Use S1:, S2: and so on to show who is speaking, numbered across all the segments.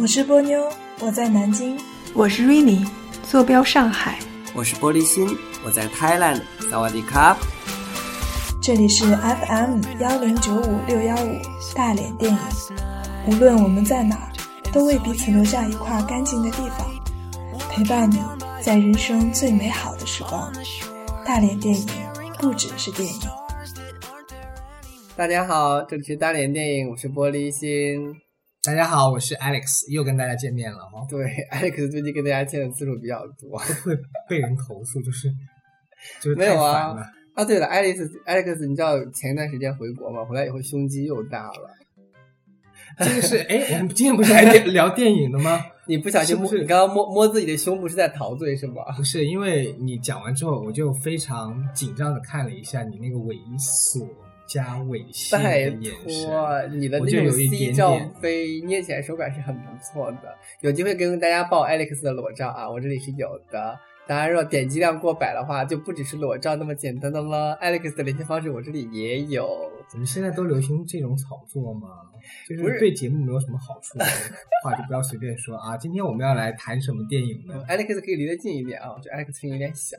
S1: 我是波妞，我在南京。
S2: 我是 Rainy，坐标上海。
S3: 我是玻璃心，我在 Thailand。萨瓦迪卡。
S1: 这里是 FM 幺零九五六幺五大连电影。无论我们在哪儿，都为彼此留下一块干净的地方，陪伴你在人生最美好的时光。大连电影不只是电影。
S3: 大家好，这里是大连电影，我是玻璃心。
S4: 大家好，我是 Alex，又跟大家见面了哈。
S3: 对，Alex 最近跟大家见的次数比较多，
S4: 会被人投诉，就是就是
S3: 没有啊啊！对了，Alex，Alex，你知道前一段时间回国吗？回来以后胸肌又大了。
S4: 这个是 哎，我们今天不是来聊电影的吗？
S3: 你不小心摸，你刚刚摸摸自己的胸部是在陶醉是吗？
S4: 不是，因为你讲完之后，我就非常紧张的看了一下你那个猥琐。加猥亵的眼神，
S3: 你的那种 C 罩杯捏起来手感是很不错的。有机会跟大家爆 Alex 的裸照啊，我这里是有的。当然，若点击量过百的话，就不只是裸照那么简单的了。Alex 的联系方式我这里也有。
S4: 怎么现在都流行这种炒作吗？就是对节目没有什么好处的话，就不要随便说啊。今天我们要来谈什么电影呢？
S3: Alex 可以离得近一点啊，我觉得 Alex 声音有点小。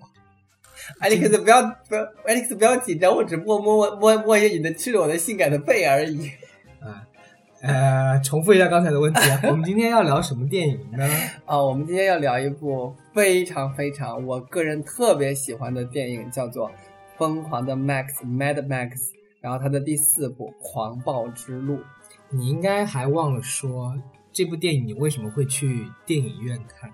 S3: Alex 不要不要，Alex 不要紧张，我只不过摸摸摸摸一下你的赤裸的性感的背而已。
S4: 啊，呃，重复一下刚才的问题啊，我们今天要聊什么电影呢？
S3: 啊，我们今天要聊一部非常非常我个人特别喜欢的电影，叫做《疯狂的 Max》（Mad Max），然后它的第四部《狂暴之路》。
S4: 你应该还忘了说，这部电影你为什么会去电影院看？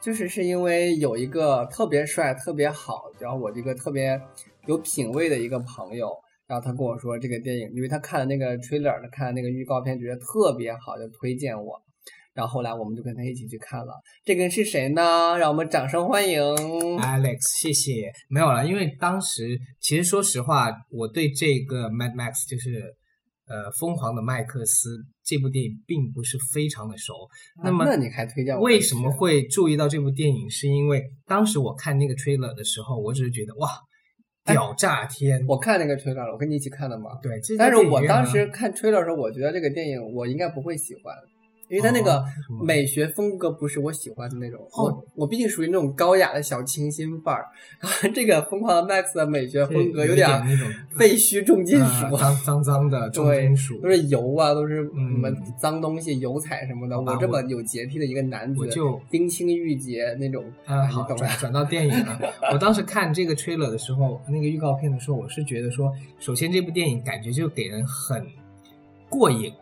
S3: 就是是因为有一个特别帅、特别好，然后我这个特别有品位的一个朋友，然后他跟我说这个电影，因为他看了那个 trailer，他看了那个预告片，觉得特别好，就推荐我。然后后来我们就跟他一起去看了。这个人是谁呢？让我们掌声欢迎
S4: Alex，谢谢。没有了，因为当时其实说实话，我对这个 Mad Max 就是。呃，疯狂的麦克斯这部电影并不是非常的熟。那么，
S3: 那你还推荐？
S4: 为什么会注意到这部电影？是因为当时我看那个 trailer 的时候，我只是觉得哇，屌炸天！
S3: 我看那个 trailer 了，我跟你一起看的嘛。
S4: 对，
S3: 但是我当时看 trailer 的时候，我觉得这个电影我应该不会喜欢。因为他那个美学风格不是我喜欢的那种，我我毕竟属于那种高雅的小清新范儿，这个疯狂的 Max 的美学风格有点
S4: 那种
S3: 废墟重金属，
S4: 脏脏脏的 重金属，
S3: 都是油啊，都是什么脏东西、油彩什么的。我这么有洁癖的一个男子，
S4: 就
S3: 冰清玉洁那种。
S4: 啊，好，转转到电影了。我当时看这个 trailer 的时候，那个预告片的时候，我是觉得说，首先这部电影感觉就给人很过瘾。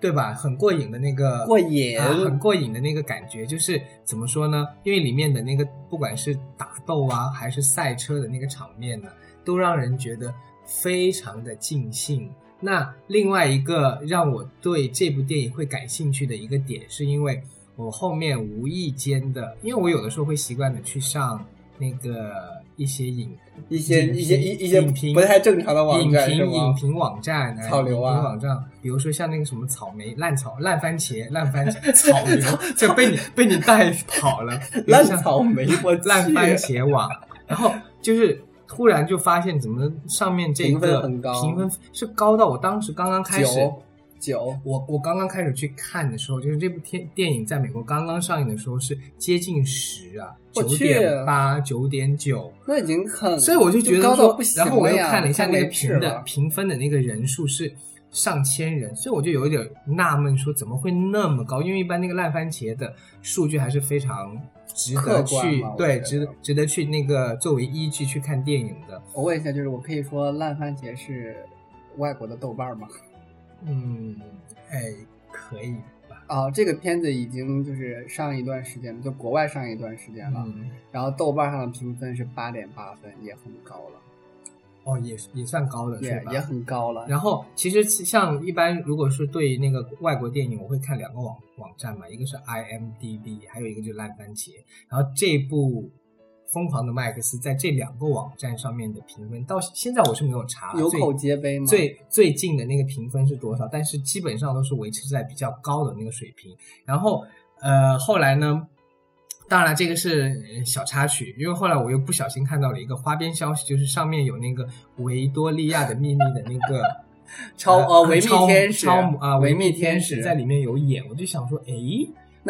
S4: 对吧？很过瘾的那个
S3: 过瘾，
S4: 很过瘾的那个感觉，就是怎么说呢？因为里面的那个不管是打斗啊，还是赛车的那个场面呢，都让人觉得非常的尽兴。那另外一个让我对这部电影会感兴趣的一个点，是因为我后面无意间的，因为我有的时候会习惯的去上那个。一些影
S3: 一些一些一一些不太正常的网
S4: 站影评影评网站
S3: 草流啊。
S4: 网站，比如说像那个什么草莓烂草烂番茄 烂番茄草流，就被你被你带跑了。
S3: 烂草莓我
S4: 烂番茄网，然后就是突然就发现怎么上面这个评分是高到我当时刚刚开始。
S3: 九，
S4: 我我刚刚开始去看的时候，就是这部电电影在美国刚刚上映的时候是接近十啊，九点八、九点九，
S3: 那已经很，
S4: 所以我就觉得说，然后我又
S3: 看
S4: 了一下那个评的评分的那个人数是上千人，所以我就有一点纳闷，说怎么会那么高？因为一般那个烂番茄的数据还是非常值得去对，值得值得去那个作为依据去看电影的。
S3: 我问一下，就是我可以说烂番茄是外国的豆瓣吗？
S4: 嗯，哎，可以吧？
S3: 哦，这个片子已经就是上一段时间，就国外上一段时间了。然后豆瓣上的评分是八点八分，也很高了。
S4: 哦，也也算高的，
S3: 也也很高了。
S4: 然后其实像一般，如果是对那个外国电影，我会看两个网网站嘛，一个是 IMDB，还有一个就是烂番茄。然后这部。疯狂的麦克斯在这两个网站上面的评分，到现在我是没有查，
S3: 有口皆碑吗？
S4: 最最近的那个评分是多少？但是基本上都是维持在比较高的那个水平。然后，呃，后来呢？当然，这个是小插曲，因为后来我又不小心看到了一个花边消息，就是上面有那个维多利亚的秘密的那个
S3: 超呃维密天使
S4: 超啊维
S3: 密
S4: 天
S3: 使
S4: 在里面有演，我就想说，哎。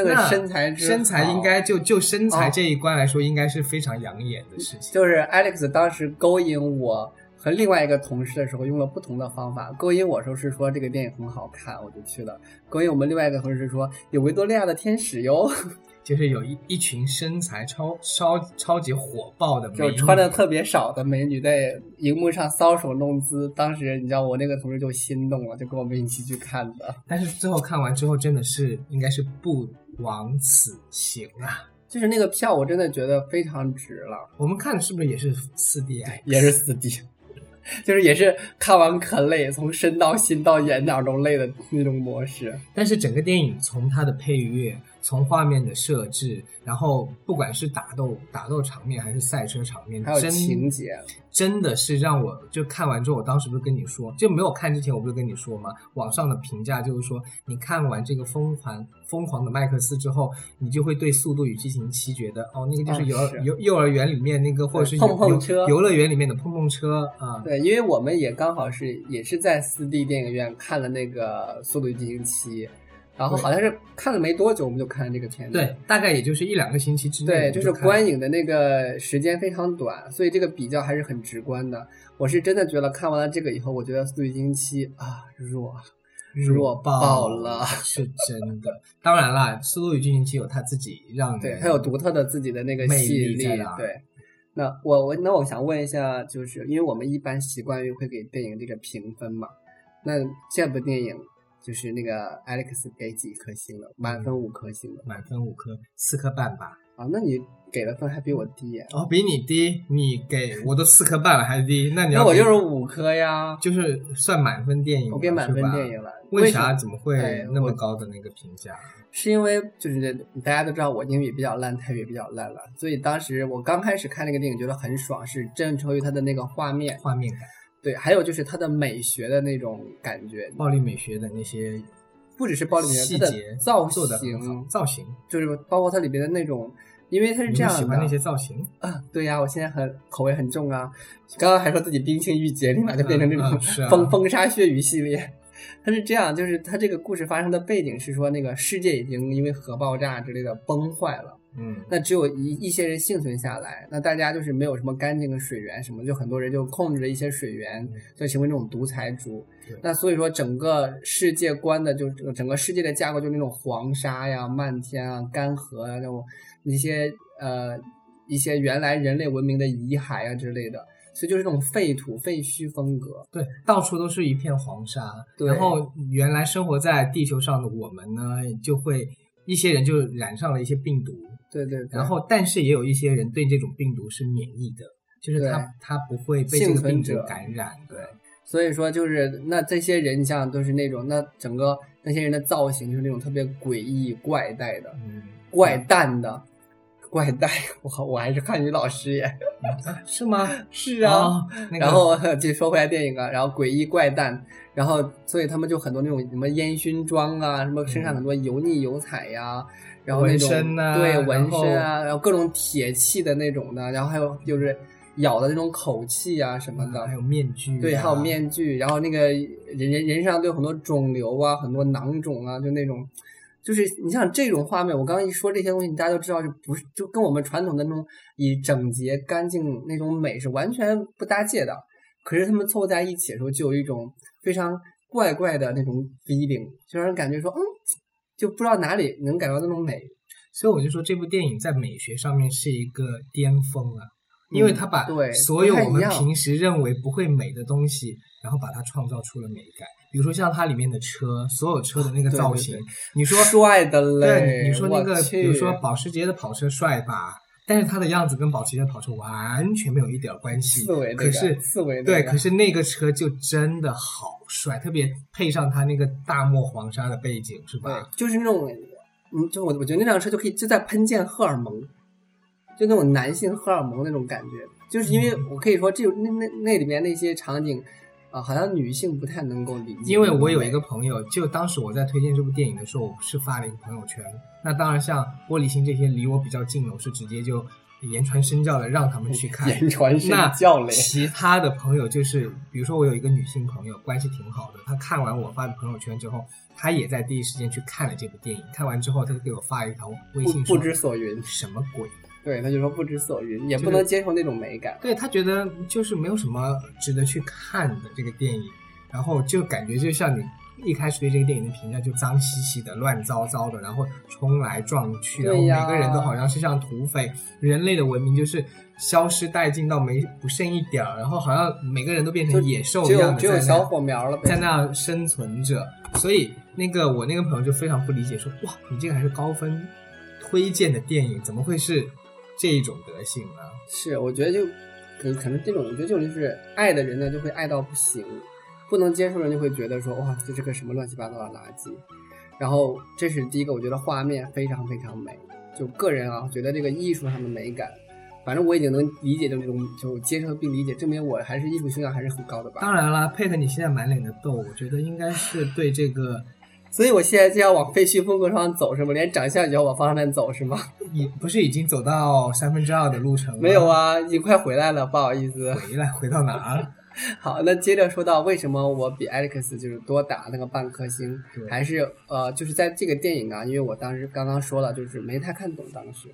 S3: 那个身材之
S4: 身材应该就就身材
S3: 哦
S4: 这一关来说，应该是非常养眼的事情。
S3: 就是 Alex 当时勾引我和另外一个同事的时候，用了不同的方法。勾引我时候是说这个电影很好看，我就去了；勾引我们另外一个同事是说有维多利亚的天使哟，
S4: 就是有一一群身材超超超级火爆的美女，
S3: 就穿的特别少的美女在荧幕上搔首弄姿。当时你知道我那个同事就心动了，就跟我们一起去看的。
S4: 但是最后看完之后，真的是应该是不枉此行啊！
S3: 就是那个票，我真的觉得非常值了，
S4: 我们看的是不是也是四 D 哎？
S3: 也是四 D，就是也是看完可累，从身到心到眼哪儿都累的那种模式。
S4: 但是整个电影从它的配乐，从画面的设置，然后不管是打斗打斗场面还是赛车场面，
S3: 还有情节，
S4: 真的是让我就看完之后，我当时不是跟你说，就没有看之前我不是跟你说吗？网上的评价就是说，你看完这个疯狂疯狂的麦克斯之后，你就会对《速度与激情七》觉得哦，那个就是幼、
S3: 啊是
S4: 幼幼儿园里面那个，或者是
S3: 碰
S4: 游
S3: 碰车
S4: 游游乐园里面的碰碰车啊。
S3: 对，因为我们也刚好是也是在四 D 电影院看了那个《速度与激情七》，然后好像是看了没多久，我们就看了这个片子。
S4: 对，大概也就是一两个星期之内，
S3: 对，就是观影的那个时间非常短，所以这个比较还是很直观的。我是真的觉得看完了这个以后，我觉得《速度与激情七》啊弱，弱爆
S4: 爆
S3: 了
S4: 是真的。当然啦，《速度与激情七》有它自己让人
S3: 对，它有独特的自己的那个
S4: 魅
S3: 吸引力。对，那我我那我想问一下，就是因为我们一般习惯于会给电影这个评分嘛，那这部电影就是那个 Alex 给几颗星了？满分五颗星了
S4: 满分五颗，四颗半吧。
S3: 啊？那你给的分还比我低耶？
S4: 哦，比你低，你给我都四颗半了还低，那你要
S3: 那我就是五颗呀，
S4: 就是算满分电影了，
S3: 我给满分电影了。
S4: 为啥怎么会
S3: 哎
S4: 那么高的那个评价？
S3: 是因为就是大家都知道我英语比较烂，泰语比较烂了，所以当时我刚开始看那个电影觉得很爽，是正愁于它的那个画面，
S4: 画面感、
S3: 对，还有就是它的美学的那种感觉，
S4: 暴力美学的那些
S3: 不只是暴力美学，它的
S4: 细节
S3: 造型
S4: 好，造型
S3: 就是包括它里边的那种，因为它是这样的
S4: 喜欢那些造型？
S3: 啊，对呀、我现在很口味很重啊，刚刚还说自己冰清玉洁，立马就变成这种
S4: 嗯嗯啊
S3: 风风沙血雨系列。它是这样，就是它这个故事发生的背景是说，那个世界已经因为核爆炸之类的崩坏了。
S4: 嗯，
S3: 那只有一一些人幸存下来，那大家就是没有什么干净的水源什么，就很多人就控制了一些水源，就成为那种独裁主。那所以说，整个世界观的就整个世界的架构就那种黄沙呀、漫天啊、干涸啊那种一些呃一些原来人类文明的遗骸啊之类的，所以就是这种废土废墟风格。
S4: 对，到处都是一片黄沙。
S3: 对
S4: 然后原来生活在地球上的我们呢，就会一些人就染上了一些病毒，
S3: 对对对。
S4: 然后但是也有一些人对这种病毒是免疫的，就是他他不会被这
S3: 幸
S4: 个病毒感染。对，
S3: 所以说就是那这些人你像都是那种那整个那些人的造型就是那种特别诡异怪诞的。
S4: 嗯，
S3: 怪诞的，怪诞，我我还是汉语老师耶。
S4: 啊 是吗？
S3: 是啊，
S4: 哦那个
S3: 然后 就说回来电影啊，然后诡异怪诞，然后所以他们就很多那种什么烟熏妆啊，什么身上很多油腻油彩呀、然后那种
S4: 纹身呐
S3: 对纹身啊，然后各种铁器的那种的，然后还有就是咬的那种口气啊什么的，
S4: 还有面具啊，
S3: 对，还有面具，然后那个人人人身上都有很多肿瘤啊，很多囊肿啊，就那种，就是你像这种画面，我刚刚一说这些东西，大家都知道就不是就跟我们传统的那种以整洁干净那种美是完全不搭界的。可是他们凑在一起的时候，就有一种非常怪怪的那种 feeling，就让人感觉说，嗯，就不知道哪里能感到那种美。
S4: 所以我就说这部电影在美学上面是一个巅峰啊，因为它把所有我们平时认为不会美的东西，然后把它创造出了美感。比如说像它里面的车，所有车的那个造型，
S3: 对对
S4: 你说
S3: 帅的嘞
S4: 对，你说那个，比如说保时捷的跑车帅吧，但是他的样子跟保时捷的跑车完全没有一点关系。
S3: 四维那个
S4: 可是
S3: 刺猬那
S4: 对，可是那个车就真的好帅，特别配上他那个大漠黄沙的背景，是
S3: 对
S4: 吧？，
S3: 就是那种，嗯，就我我觉得那辆车就可以就在喷溅荷尔蒙，就那种男性荷尔蒙那种感觉，就是因为
S4: 嗯
S3: 我可以说这那那那里面那些场景，啊、好像女性不太能够理解。
S4: 因为我有一个朋友，就当时我在推荐这部电影的时候，我是发了一个朋友圈。那当然，像玻璃心这些离我比较近的，我是直接就言传身教的让他们去看。
S3: 言传身
S4: 那
S3: 教嘞
S4: 其他的朋友就是，比如说我有一个女性朋友，关系挺好的，她看完我发的朋友圈之后，她也在第一时间去看了这部电影。看完之后，她就给我发了一条微信说
S3: 不知所云。
S4: 什么鬼？
S3: 对，他就说不知所云，也不能接受那种美感。
S4: 对他觉得就是没有什么值得去看的这个电影，然后就感觉就像你一开始对这个电影的评价就脏兮兮的、乱糟糟的，然后冲来撞去，然后每个人都好像是像土匪，人类的文明就是消失殆尽到没不剩一点儿，然后好像每个人都变成野兽一样的
S3: 有只有小火苗了呗。
S4: 在那样生存着，所以那个我那个朋友就非常不理解，说哇，你这个还是高分推荐的电影，怎么会是这种德性啊？
S3: 是，我觉得就可可能这种，我觉得这种就是爱的人呢，就会爱到不行；不能接受的人就会觉得说，哇，这是个什么乱七八糟的垃圾。然后这是第一个，我觉得画面非常非常美。就个人啊，觉得这个艺术上的美感，反正我已经能理解这种，就接受并理解，证明我还是艺术修养还是很高的吧。
S4: 当然啦，配合你现在满脸的痘，我觉得应该是对这个
S3: 所以我现在就要往废墟风格上走，是吗？连长相也要往方向面走，是吗？
S4: 你不是已经走到三分之二的路程了？
S3: 没有，啊，你快回来了，不好意思。
S4: 回来回到哪儿？
S3: 好，那接着说到为什么我比 Alex 就是多打那个半颗星，还是呃，就是在这个电影啊，因为我当时刚刚说了，就是没太看懂，当时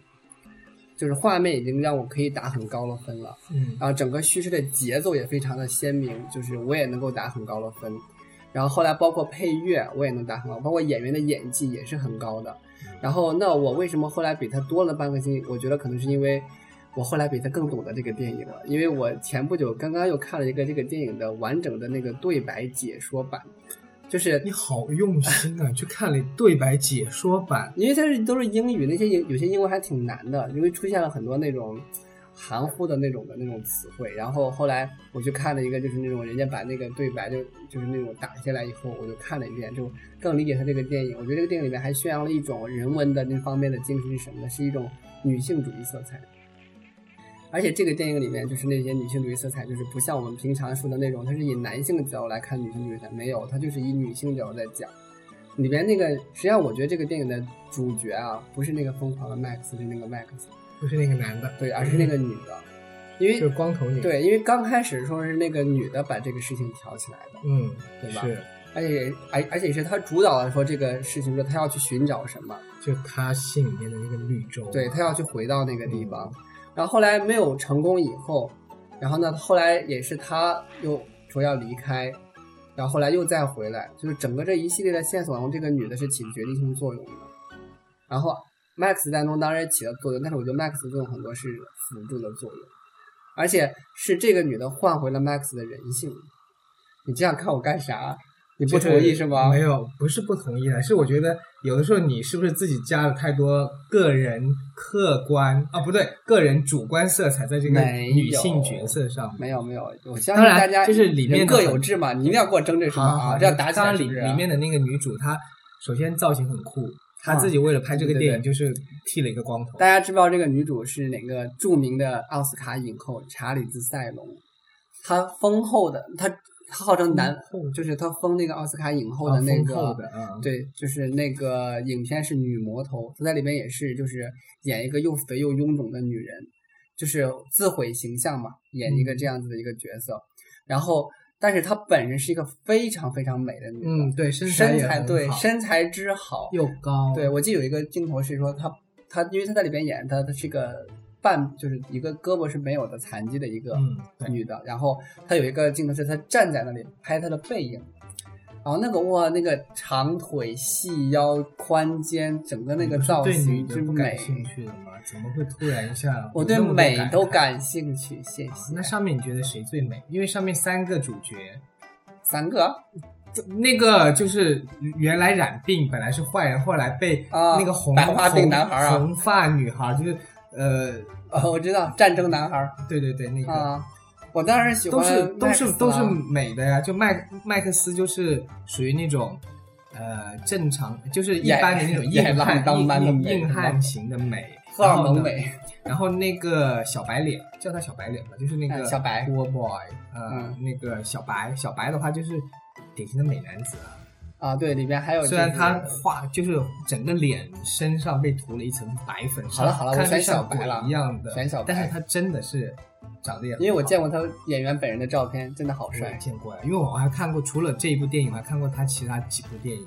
S3: 就是画面已经让我可以打很高的分了，
S4: 嗯
S3: 然后整个叙事的节奏也非常的鲜明，就是我也能够打很高的分。然后后来包括配乐我也能打很高，包括演员的演技也是很高的。然后那我为什么后来比他多了半个星？我觉得可能是因为我后来比他更懂得这个电影了，因为我前不久刚刚又看了一个这个电影的完整的那个对白解说版，就是
S4: 你好用心啊，去看了对白解说版。
S3: 因为它是都是英语，那些英有些英文还挺难的，因为出现了很多那种含糊的那种的那种词汇。然后后来我去看了一个，就是那种人家把那个对白就就是那种打下来以后，我就看了一遍，就更理解他这个电影。我觉得这个电影里面还宣扬了一种人文的那方面的精神是什么呢？是一种女性主义色彩。而且这个电影里面就是那些女性主义色彩，就是不像我们平常说的那种，它是以男性的角度来看女性主义色彩，没有，它就是以女性角度在讲。里边那个，实际上我觉得这个电影的主角啊，不是那个疯狂的 Max，是那个 Max，
S4: 不是那个男的，
S3: 对，而是那个女的，因为
S4: 就是光头女。，
S3: 对，因为刚开始说是那个女的把这个事情挑起来的，
S4: 嗯，
S3: 对吧？
S4: 是，
S3: 而且而而且是她主导的说这个事情，说她要去寻找什么，
S4: 就他心里面的那个绿洲。
S3: 对她要去回到那个地方，然后后来没有成功以后，然后呢，后来也是她又说要离开，然后后来又再回来，就是整个这一系列的线索中，这个女的是起决定性作用的。然后 Max 在中当然起了作用，但是我觉得 Max 的作用很多是辅助的作用，而且是这个女的换回了 Max 的人性。你这样看我干啥？你不同意是吗？
S4: 没有，不是不同意的，是我觉得有的时候你是不是自己加了太多个人客观啊，不对，个人主观色彩在这个女性角色上。
S3: 没有没有，我相信大家
S4: 就是里面
S3: 各有志嘛，你一定要给我争这什么啊？这样打起来是是啊
S4: 里面的那个女主，她首先造型很酷，她
S3: 啊
S4: 自己为了拍这个电影就是剃了一个光头。
S3: 大家知不知道这个女主是哪个著名的奥斯卡影后查理兹塞隆？她封后的，她她号称男，就是她封那个奥斯卡影后
S4: 啊
S3: 的那个，对，就是那个影片是女魔头，她在里面也是就是演一个又肥又臃肿的女人，就是自毁形象嘛，演一个这样子的一个角色。然后，但是她本人是一个非常非常美的女的，
S4: 嗯，对，身材
S3: 身材对身材之好，
S4: 又高，
S3: 对，我记得有一个镜头是说她，她因为她在里边演她，她是个半就是一个胳膊是没有的残疾的一个女的，然后她有一个镜头是她站在那里拍她的背影，然后那个哇，那个长腿、细腰、宽肩，整个那个造型之美
S4: 的不感，兴趣的吗？怎么会突然一下？
S3: 我对美都
S4: 感
S3: 兴趣，谢
S4: 啊
S3: 谢。
S4: 那上面你觉得谁最美？因为上面三个主角，
S3: 三个
S4: 那个就是原来染病本来是坏人，后来被
S3: 啊
S4: 那个红
S3: 白化病
S4: 红
S3: 男孩啊
S4: 红发女孩，就是呃，
S3: 哦，我知道战争男孩儿
S4: 对对对，那个、
S3: 啊，我当然喜欢
S4: 都是都是都是
S3: 啊
S4: 美的呀。就麦麦克斯就是属于那种呃正常，就是一般的那种硬汉
S3: 当般的
S4: 硬汉型的美，
S3: 荷尔蒙美。
S4: 然后那个小白脸，叫他小白脸吧，就是那个
S3: 嗯小白
S4: poor boy，那个小白，小白的话就是典型的美男子啊。
S3: 啊，对，里边还有、
S4: 虽然他画就是整个脸身上被涂了一层白粉，
S3: 好了好了我选小白了
S4: 一样的，
S3: 选小白
S4: 但是他真的是长得也，
S3: 因为我见过他演员本人的照片，真的好帅，
S4: 见过呀，因为我还看过除了这一部电影，我还看过他其他几部电影。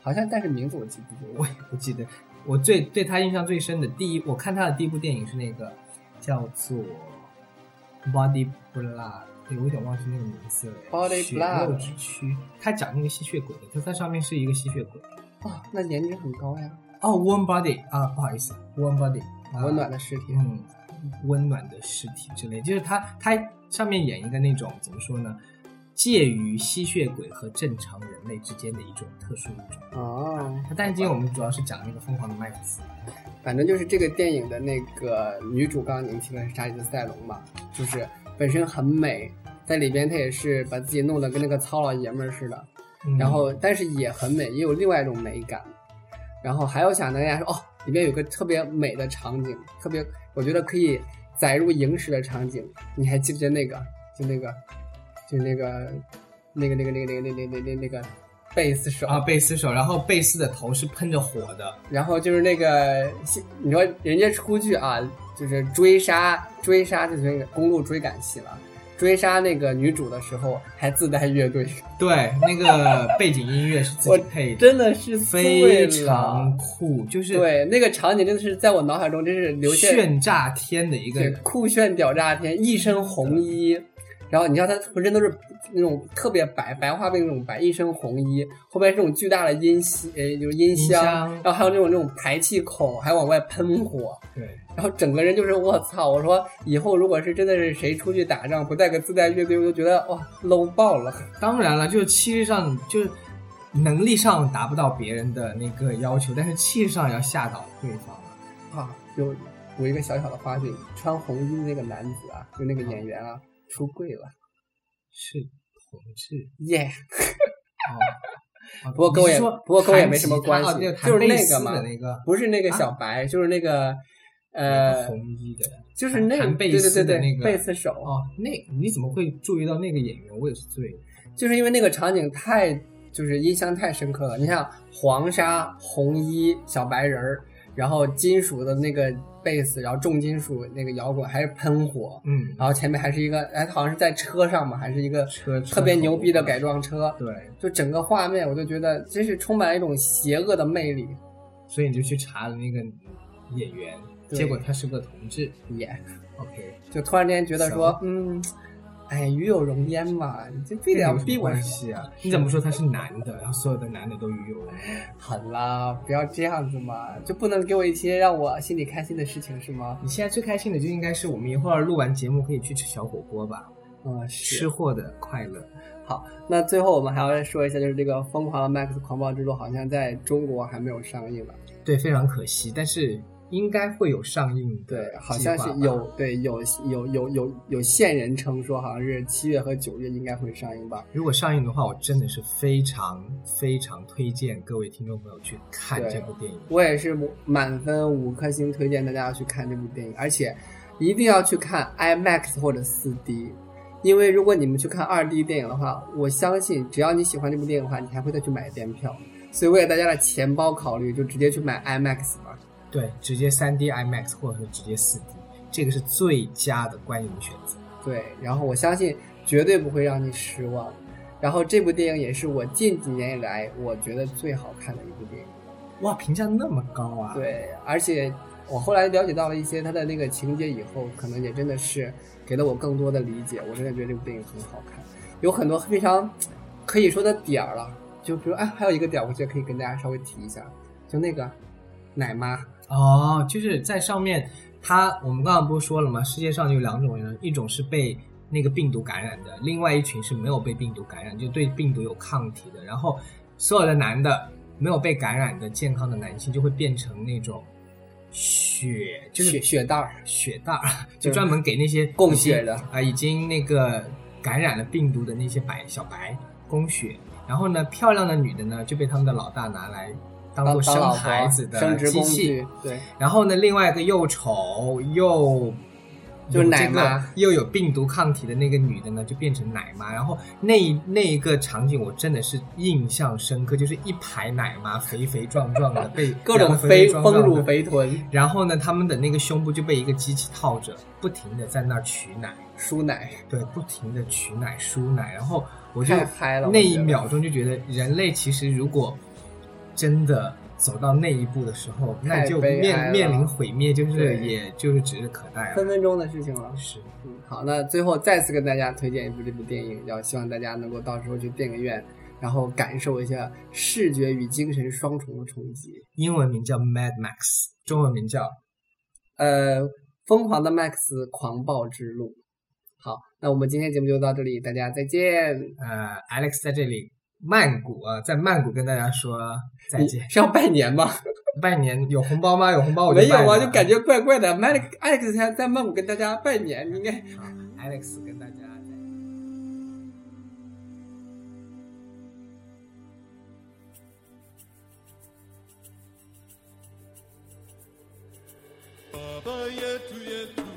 S3: 好像但是名字我记不住。
S4: 我也不记得，我最对他印象最深的第一，我看他的第一部电影是那个叫做《Body Blood》，对我有点忘记那个名字了。
S3: Body Blood
S4: 肉之躯，他讲那个吸血鬼的，他在上面是一个吸血鬼。
S3: 哦，那年龄很高呀，
S4: 哦，Warm Body 啊，不好意思，Warm Body，、啊、
S3: 温暖的尸体。
S4: 嗯，温暖的尸体之类，就是他他上面演一个那种怎么说呢，介于吸血鬼和正常人类之间的一种特殊物种。
S3: 哦，
S4: 但是今天我们主要是讲那个疯狂的麦克斯。
S3: 反正就是这个电影的那个女主，刚刚您提的是莎莉兹塞隆嘛，就是本身很美，在里边她也是把自己弄得跟那个糙老爷们儿似的，
S4: 嗯
S3: 然后但是也很美，也有另外一种美感。然后还有想跟大家说，哦，里边有个特别美的场景，特别我觉得可以载入影史的场景，你还记不记得那个？就那个，就那个，那个，那个，那个，那个，那那那那那个贝斯手
S4: 啊，贝斯手，然后贝斯的头是喷着火的，
S3: 然后就是那个，你说人家出去啊，就是追杀，追杀，就是那个公路追赶戏了。追杀那个女主的时候，还自带乐队，
S4: 对，那个背景音乐是自己配的，
S3: 真的是
S4: 非常。酷，就是
S3: 对，那个场景真的是在我脑海中真是留下
S4: 炫炸天的一个
S3: 酷炫屌炸天，一身红衣，然后你知道他浑身都是那种特别白白化病那种白，一身红衣，后面是那种巨大的音系，呃，就是音箱，
S4: 箱
S3: 然后还有那种那种排气孔，还往外喷火，
S4: 对，
S3: 然后整个人就是我操！我说以后如果是真的是谁出去打仗不带个自带乐队，我就觉得哇 low 爆了。
S4: 当然了，就是气势上就是能力上达不到别人的那个要求，但是气势上要吓倒对方。
S3: 啊，就有一个小小的花絮，穿红衣的那个男子啊，就那个演员啊，出柜了，
S4: 是同志
S3: 耶、
S4: 哦，
S3: 不过跟我也不过跟我也没什么关系就是那个嘛
S4: 那个，
S3: 不是那个小白，就是那个呃，
S4: 红衣的，
S3: 就是那
S4: 个贝
S3: 对对对对
S4: 斯的那个
S3: 贝斯手，
S4: 哦，那你怎么会注意到那个演员？我也是醉了。
S3: 就是因为那个场景太就是印象太深刻了。你像黄沙、红衣、小白人儿，然后金属的那个贝斯，然后重金属那个摇滚，还是喷火，
S4: 嗯，
S3: 然后前面还是一个，哎，好像是在车上嘛，还是一个
S4: 车
S3: 特别牛逼的改，装车。
S4: 对，
S3: 就整个画面，我就觉得真是充满了一种邪恶的魅力。
S4: 所以你就去查了那个演员，
S3: 对
S4: 结果他是个同志。
S3: 也、
S4: OK，
S3: 就突然间觉得说
S4: 什，
S3: 嗯，哎，与有容焉嘛，你这非得要
S4: 跟你有什么
S3: 逼我
S4: 关系啊？你怎么说他是男的，然后所有的男的都与有容焉？
S3: 好啦，不要这样子嘛，就不能给我一些让我心里开心的事情是吗？
S4: 你现在最开心的就应该是我们一会儿录完节目可以去吃小火锅吧，
S3: 嗯，
S4: 吃货的快乐。
S3: 好，那最后我们还要再说一下，就是这个《疯狂的 Max 狂暴之路》好像在中国还没有上映吧。
S4: 对，非常可惜，但是应该会有上映的
S3: 对，好像是有对有有有有有线人称说，好像是七月和九月应该会上映吧。
S4: 如果上映的话，我真的是非常非常推荐各位听众朋友去看这部电影。
S3: 我也是满分五颗星推荐大家要去看这部电影，而且一定要去看 IMAX 或者四 D，因为如果你们去看二 D 电影的话，我相信只要你喜欢这部电影的话，你还会再去买电票。所以为了大家的钱包考虑，就直接去买 IMAX 吧。
S4: 对，直接 3D IMAX 或者是直接 4D，这个是最佳的观影选择。
S3: 对，然后我相信绝对不会让你失望。然后这部电影也是我近几年以来我觉得最好看的一部电影。
S4: 哇，评价那么高啊！，
S3: 对，而且我后来了解到了一些它的那个情节以后，可能也真的是给了我更多的理解。我真的觉得这部电影很好看，有很多非常可以说的点儿了。就比如，哎，还有一个点儿，我觉得可以跟大家稍微提一下，就那个奶妈，
S4: 哦，就是在上面，他我们刚刚不是说了吗？世界上有两种人，一种是被那个病毒感染的，另外一群是没有被病毒感染，就对病毒有抗体的。然后所有的男的没有被感染的健康的男性就会变成那种血，就是
S3: 血血袋儿，
S4: 血袋儿，就专门给那些
S3: 供血的
S4: 啊、已经那个感染了病毒的那些白小白供血。然后呢，漂亮的女的呢就被他们的老大拿来当做生孩子的机器，
S3: 对，
S4: 然后呢，另外一个又丑又
S3: 就奶妈
S4: 又有病毒抗体的那个女的呢，就变成奶妈。然后那那一个场景，我真的是印象深刻，就是一排奶妈肥肥壮壮的，被
S3: 各种
S4: 肥
S3: 丰乳肥臀
S4: 然后呢，他们的那个胸部就被一个机器套着，不停的在那儿取奶，
S3: 输奶，
S4: 对，不停的取奶输奶。然后我就那一秒钟就觉得，人类其实如果真的走到那一步的时候，那就面面临毁灭，就是
S3: 对
S4: 也就是指日可待了。
S3: 分分钟的事情了。
S4: 是，
S3: 嗯，好，那最后再次跟大家推荐一部这部电影，要希望大家能够到时候去电影院，然后感受一下视觉与精神双重的冲击。
S4: 英文名叫 Mad Max，中文名叫
S3: 呃，疯狂的 Max 狂暴之路。好，那我们今天节目就到这里，大家再见。
S4: 呃 Alex 在这里曼谷啊，在曼谷跟大家说再见。
S3: 是要拜年吗？
S4: 拜年有红包吗？有红包我就
S3: 没有啊，就感觉怪怪的。Alex Alex 在在曼谷跟大家拜年，你应该
S4: 好 Alex 跟大家再见。
S5: Baba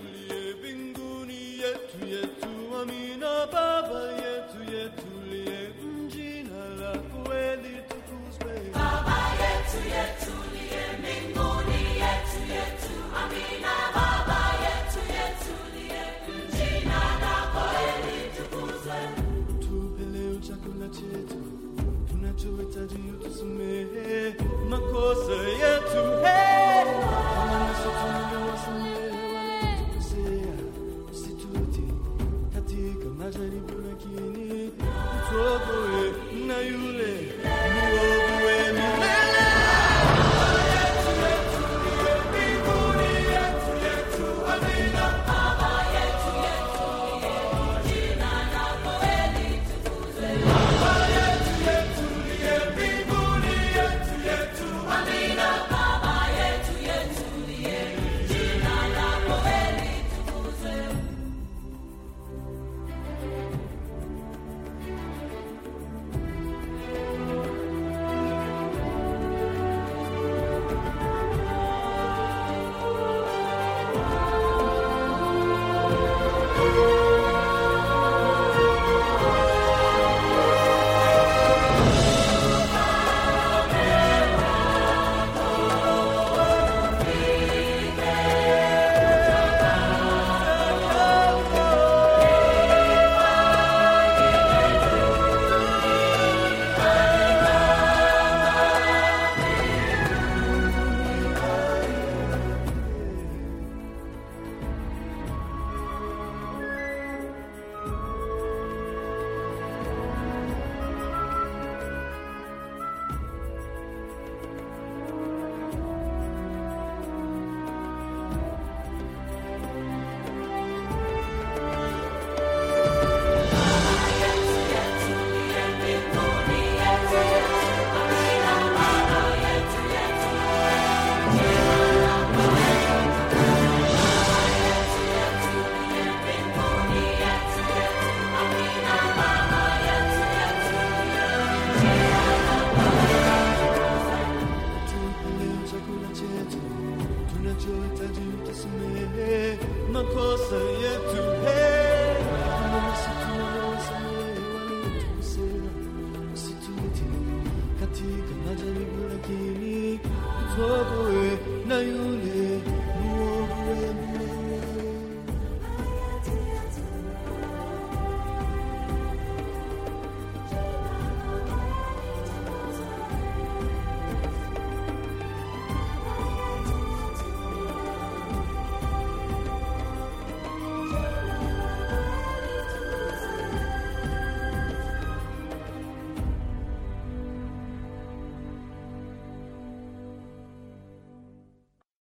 S5: tunachohitaji utusamehe makosa yetu hey.